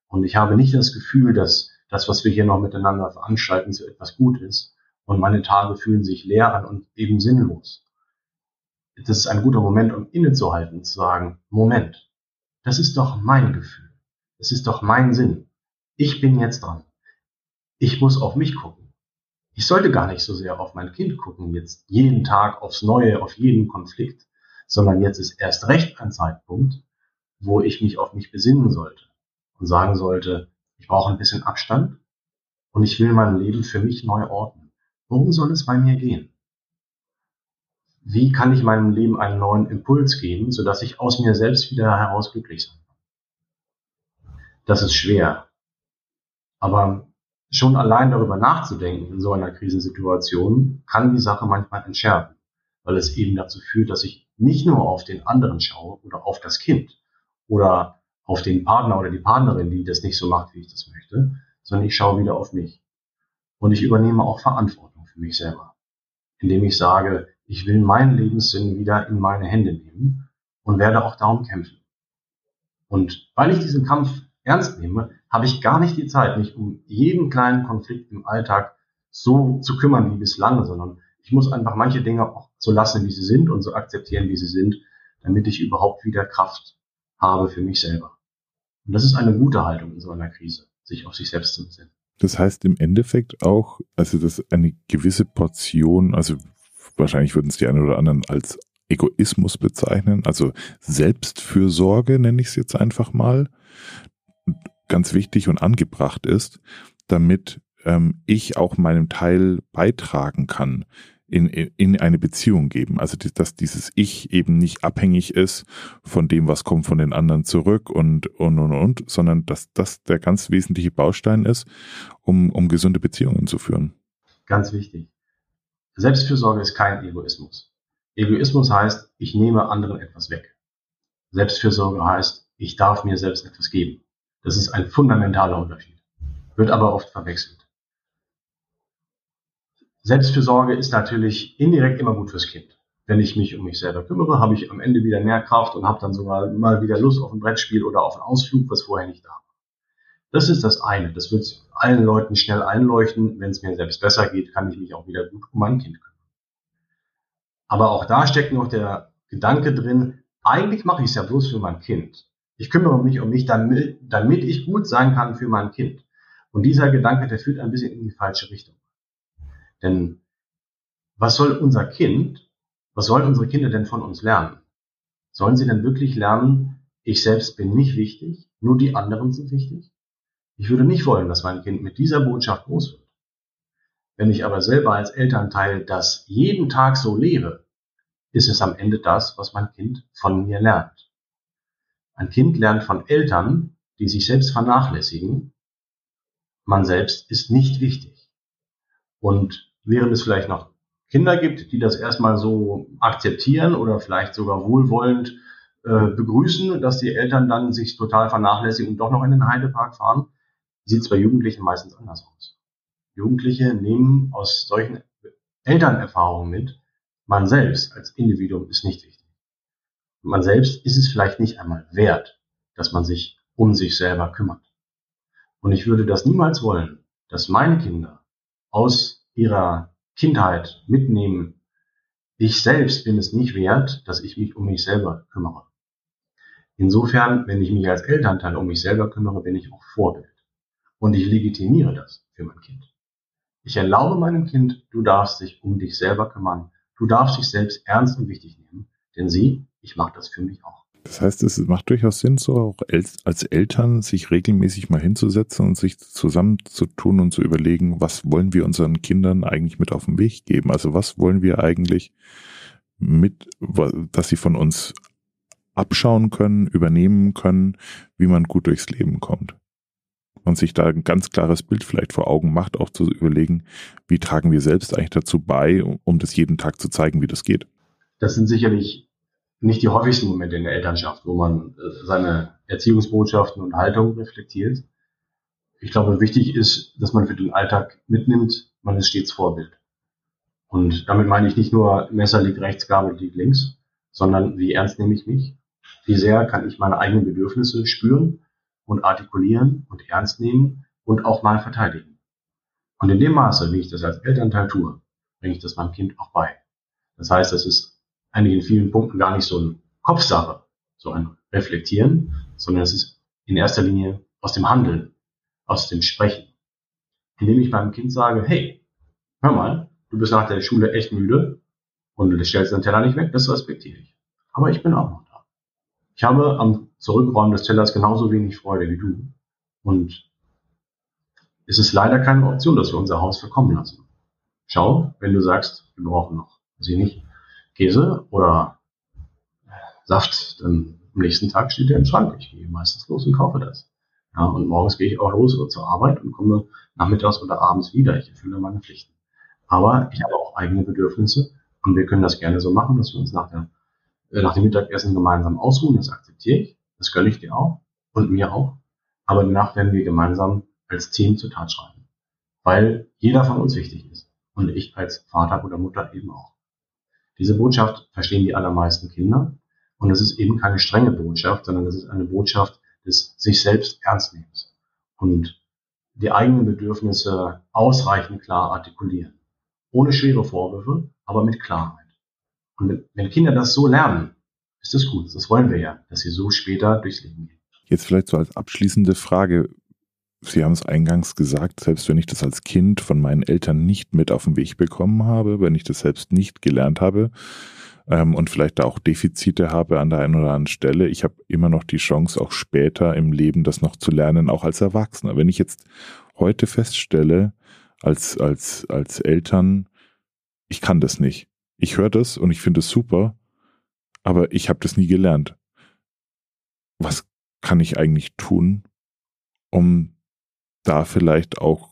und ich habe nicht das Gefühl, dass das, was wir hier noch miteinander veranstalten, so etwas gut ist und meine Tage fühlen sich leer an und eben sinnlos. Das ist ein guter Moment, um innezuhalten, zu sagen, Moment, das ist doch mein Gefühl. Das ist doch mein Sinn ich bin jetzt dran. Ich muss auf mich gucken. Ich sollte gar nicht so sehr auf mein Kind gucken, jetzt jeden Tag aufs Neue, auf jeden Konflikt, sondern jetzt ist erst recht ein Zeitpunkt, wo ich mich auf mich besinnen sollte und sagen sollte, ich brauche ein bisschen Abstand und ich will mein Leben für mich neu ordnen. Worum soll es bei mir gehen? Wie kann ich meinem Leben einen neuen Impuls geben, sodass ich aus mir selbst wieder heraus glücklich sein kann? Das ist schwer, aber schon allein darüber nachzudenken in so einer Krisensituation kann die Sache manchmal entschärfen, weil es eben dazu führt, dass ich nicht nur auf den anderen schaue oder auf das Kind oder auf den Partner oder die Partnerin, die das nicht so macht, wie ich das möchte, sondern ich schaue wieder auf mich. Und ich übernehme auch Verantwortung für mich selber, indem ich sage, ich will meinen Lebenssinn wieder in meine Hände nehmen und werde auch darum kämpfen. Und weil ich diesen Kampf ernst nehme, habe ich gar nicht die Zeit, mich um jeden kleinen Konflikt im Alltag so zu kümmern wie bislang, sondern ich muss einfach manche Dinge auch so lassen, wie sie sind und so akzeptieren, wie sie sind, damit ich überhaupt wieder Kraft habe für mich selber. Und das ist eine gute Haltung in so einer Krise, sich auf sich selbst zu besinnen. Das heißt im Endeffekt auch, also dass eine gewisse Portion, also wahrscheinlich würden es die einen oder anderen als Egoismus bezeichnen, also Selbstfürsorge nenne ich es jetzt einfach mal, ganz wichtig und angebracht ist, damit ähm, ich auch meinen Teil beitragen kann in, in eine Beziehung geben. Also dass dieses Ich eben nicht abhängig ist von dem, was kommt von den anderen zurück und und und und, sondern dass das der ganz wesentliche Baustein ist, um, um gesunde Beziehungen zu führen. Ganz wichtig. Selbstfürsorge ist kein Egoismus. Egoismus heißt, ich nehme anderen etwas weg. Selbstfürsorge heißt, ich darf mir selbst etwas geben. Das ist ein fundamentaler Unterschied. Wird aber oft verwechselt. Selbstfürsorge ist natürlich indirekt immer gut fürs Kind. Wenn ich mich um mich selber kümmere, habe ich am Ende wieder mehr Kraft und habe dann sogar mal wieder Lust auf ein Brettspiel oder auf einen Ausflug, was vorher nicht da war. Das ist das eine. Das wird allen Leuten schnell einleuchten. Wenn es mir selbst besser geht, kann ich mich auch wieder gut um mein Kind kümmern. Aber auch da steckt noch der Gedanke drin, eigentlich mache ich es ja bloß für mein Kind. Ich kümmere mich um mich, damit, damit ich gut sein kann für mein Kind. Und dieser Gedanke, der führt ein bisschen in die falsche Richtung. Denn was soll unser Kind, was sollen unsere Kinder denn von uns lernen? Sollen sie denn wirklich lernen, ich selbst bin nicht wichtig, nur die anderen sind wichtig? Ich würde nicht wollen, dass mein Kind mit dieser Botschaft groß wird. Wenn ich aber selber als Elternteil das jeden Tag so lebe, ist es am Ende das, was mein Kind von mir lernt. Ein Kind lernt von Eltern, die sich selbst vernachlässigen, man selbst ist nicht wichtig. Und während es vielleicht noch Kinder gibt, die das erstmal so akzeptieren oder vielleicht sogar wohlwollend äh, begrüßen, dass die Eltern dann sich total vernachlässigen und doch noch in den Heidepark fahren, sieht es bei Jugendlichen meistens anders aus. Jugendliche nehmen aus solchen Elternerfahrungen mit, man selbst als Individuum ist nicht wichtig. Man selbst ist es vielleicht nicht einmal wert, dass man sich um sich selber kümmert. Und ich würde das niemals wollen, dass meine Kinder aus ihrer Kindheit mitnehmen, ich selbst bin es nicht wert, dass ich mich um mich selber kümmere. Insofern, wenn ich mich als Elternteil um mich selber kümmere, bin ich auch Vorbild. Und ich legitimiere das für mein Kind. Ich erlaube meinem Kind, du darfst dich um dich selber kümmern. Du darfst dich selbst ernst und wichtig nehmen. Denn sie, ich mache das für mich auch. Das heißt, es macht durchaus Sinn, so auch als Eltern sich regelmäßig mal hinzusetzen und sich zusammenzutun und zu überlegen, was wollen wir unseren Kindern eigentlich mit auf den Weg geben? Also was wollen wir eigentlich mit, dass sie von uns abschauen können, übernehmen können, wie man gut durchs Leben kommt. Und sich da ein ganz klares Bild vielleicht vor Augen macht, auch zu überlegen, wie tragen wir selbst eigentlich dazu bei, um das jeden Tag zu zeigen, wie das geht. Das sind sicherlich nicht die häufigsten Momente in der Elternschaft, wo man äh, seine Erziehungsbotschaften und Haltung reflektiert. Ich glaube, wichtig ist, dass man für den Alltag mitnimmt, man ist stets Vorbild. Und damit meine ich nicht nur Messer liegt rechts, Gabel liegt links, sondern wie ernst nehme ich mich? Wie sehr kann ich meine eigenen Bedürfnisse spüren und artikulieren und ernst nehmen und auch mal verteidigen? Und in dem Maße, wie ich das als Elternteil tue, bringe ich das meinem Kind auch bei. Das heißt, es ist eigentlich in vielen Punkten gar nicht so eine Kopfsache, so ein Reflektieren, sondern es ist in erster Linie aus dem Handeln, aus dem Sprechen. Indem ich meinem Kind sage, hey, hör mal, du bist nach der Schule echt müde und du stellst deinen Teller nicht weg, das respektiere ich. Aber ich bin auch noch da. Ich habe am Zurückräumen des Tellers genauso wenig Freude wie du. Und es ist leider keine Option, dass wir unser Haus verkommen lassen. Schau, wenn du sagst, wir brauchen noch, sie nicht, Käse oder Saft, dann am nächsten Tag steht der im Schrank. Ich gehe meistens los und kaufe das. Ja, und morgens gehe ich auch los zur Arbeit und komme nachmittags oder abends wieder. Ich erfülle meine Pflichten. Aber ich habe auch eigene Bedürfnisse und wir können das gerne so machen, dass wir uns nach, der, äh, nach dem Mittagessen gemeinsam ausruhen. Das akzeptiere ich. Das gönne ich dir auch und mir auch. Aber danach werden wir gemeinsam als Team zur Tat schreiten. Weil jeder von uns wichtig ist. Und ich als Vater oder Mutter eben auch. Diese Botschaft verstehen die allermeisten Kinder. Und es ist eben keine strenge Botschaft, sondern es ist eine Botschaft des sich selbst Ernstnehmens und die eigenen Bedürfnisse ausreichend klar artikulieren. Ohne schwere Vorwürfe, aber mit Klarheit. Und wenn Kinder das so lernen, ist das gut. Das wollen wir ja, dass sie so später durchs Leben gehen. Jetzt vielleicht so als abschließende Frage. Sie haben es eingangs gesagt, selbst wenn ich das als Kind von meinen Eltern nicht mit auf den Weg bekommen habe, wenn ich das selbst nicht gelernt habe ähm, und vielleicht da auch Defizite habe an der einen oder anderen Stelle, ich habe immer noch die Chance, auch später im Leben das noch zu lernen, auch als Erwachsener. Wenn ich jetzt heute feststelle, als, als, als Eltern, ich kann das nicht. Ich höre das und ich finde es super, aber ich habe das nie gelernt. Was kann ich eigentlich tun, um da vielleicht auch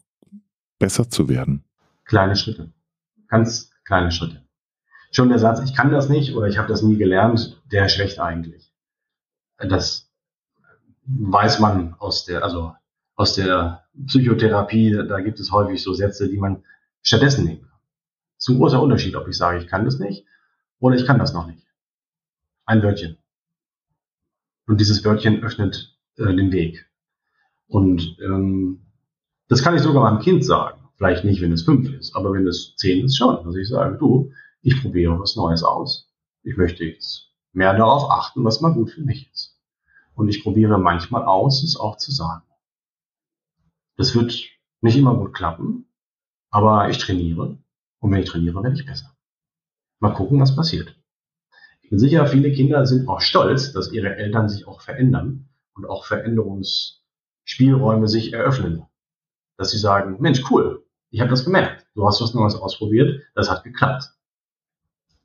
besser zu werden? Kleine Schritte. Ganz kleine Schritte. Schon der Satz, ich kann das nicht oder ich habe das nie gelernt, der schwächt eigentlich. Das weiß man aus der, also aus der Psychotherapie, da gibt es häufig so Sätze, die man stattdessen nehmen kann. Es ist ein großer Unterschied, ob ich sage, ich kann das nicht oder ich kann das noch nicht. Ein Wörtchen. Und dieses Wörtchen öffnet äh, den Weg. Und ähm, das kann ich sogar meinem Kind sagen. Vielleicht nicht, wenn es fünf ist, aber wenn es zehn ist, schon. Also ich sage, du, ich probiere was Neues aus. Ich möchte jetzt mehr darauf achten, was mal gut für mich ist. Und ich probiere manchmal aus, es auch zu sagen. Das wird nicht immer gut klappen, aber ich trainiere. Und wenn ich trainiere, werde ich besser. Mal gucken, was passiert. Ich bin sicher, viele Kinder sind auch stolz, dass ihre Eltern sich auch verändern und auch Veränderungsspielräume sich eröffnen. Dass sie sagen, Mensch, cool, ich habe das gemerkt. Du hast was Neues ausprobiert, das hat geklappt.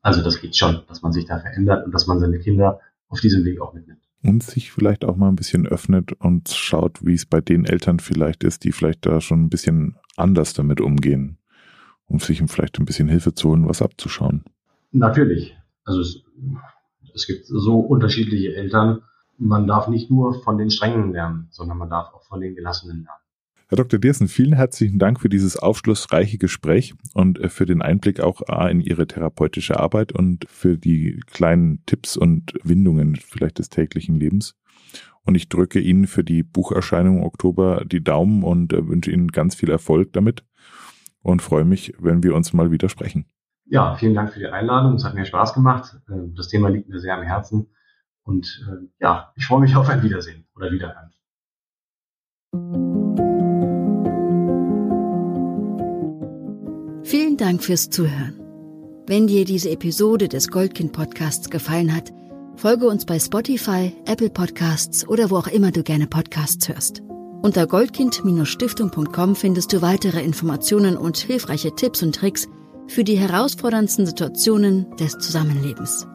Also das geht schon, dass man sich da verändert und dass man seine Kinder auf diesem Weg auch mitnimmt und sich vielleicht auch mal ein bisschen öffnet und schaut, wie es bei den Eltern vielleicht ist, die vielleicht da schon ein bisschen anders damit umgehen, um sich vielleicht ein bisschen Hilfe zu holen, was abzuschauen. Natürlich. Also es, es gibt so unterschiedliche Eltern. Man darf nicht nur von den Strengen lernen, sondern man darf auch von den Gelassenen lernen. Herr Dr. Diersen, vielen herzlichen Dank für dieses aufschlussreiche Gespräch und äh, für den Einblick auch in Ihre therapeutische Arbeit und für die kleinen Tipps und Windungen vielleicht des täglichen Lebens. Und ich drücke Ihnen für die Bucherscheinung Oktober die Daumen und äh, wünsche Ihnen ganz viel Erfolg damit und freue mich, wenn wir uns mal wieder sprechen. Ja, vielen Dank für die Einladung. Es hat mir Spaß gemacht. Äh, das Thema liegt mir sehr am Herzen. Und ja, ich freue mich auf ein Wiedersehen oder Wiederhören. Vielen Dank fürs Zuhören. Wenn dir diese Episode des Goldkind Podcasts gefallen hat, folge uns bei Spotify, Apple Podcasts oder wo auch immer du gerne Podcasts hörst. Unter goldkind-stiftung.com findest du weitere Informationen und hilfreiche Tipps und Tricks für die herausforderndsten Situationen des Zusammenlebens.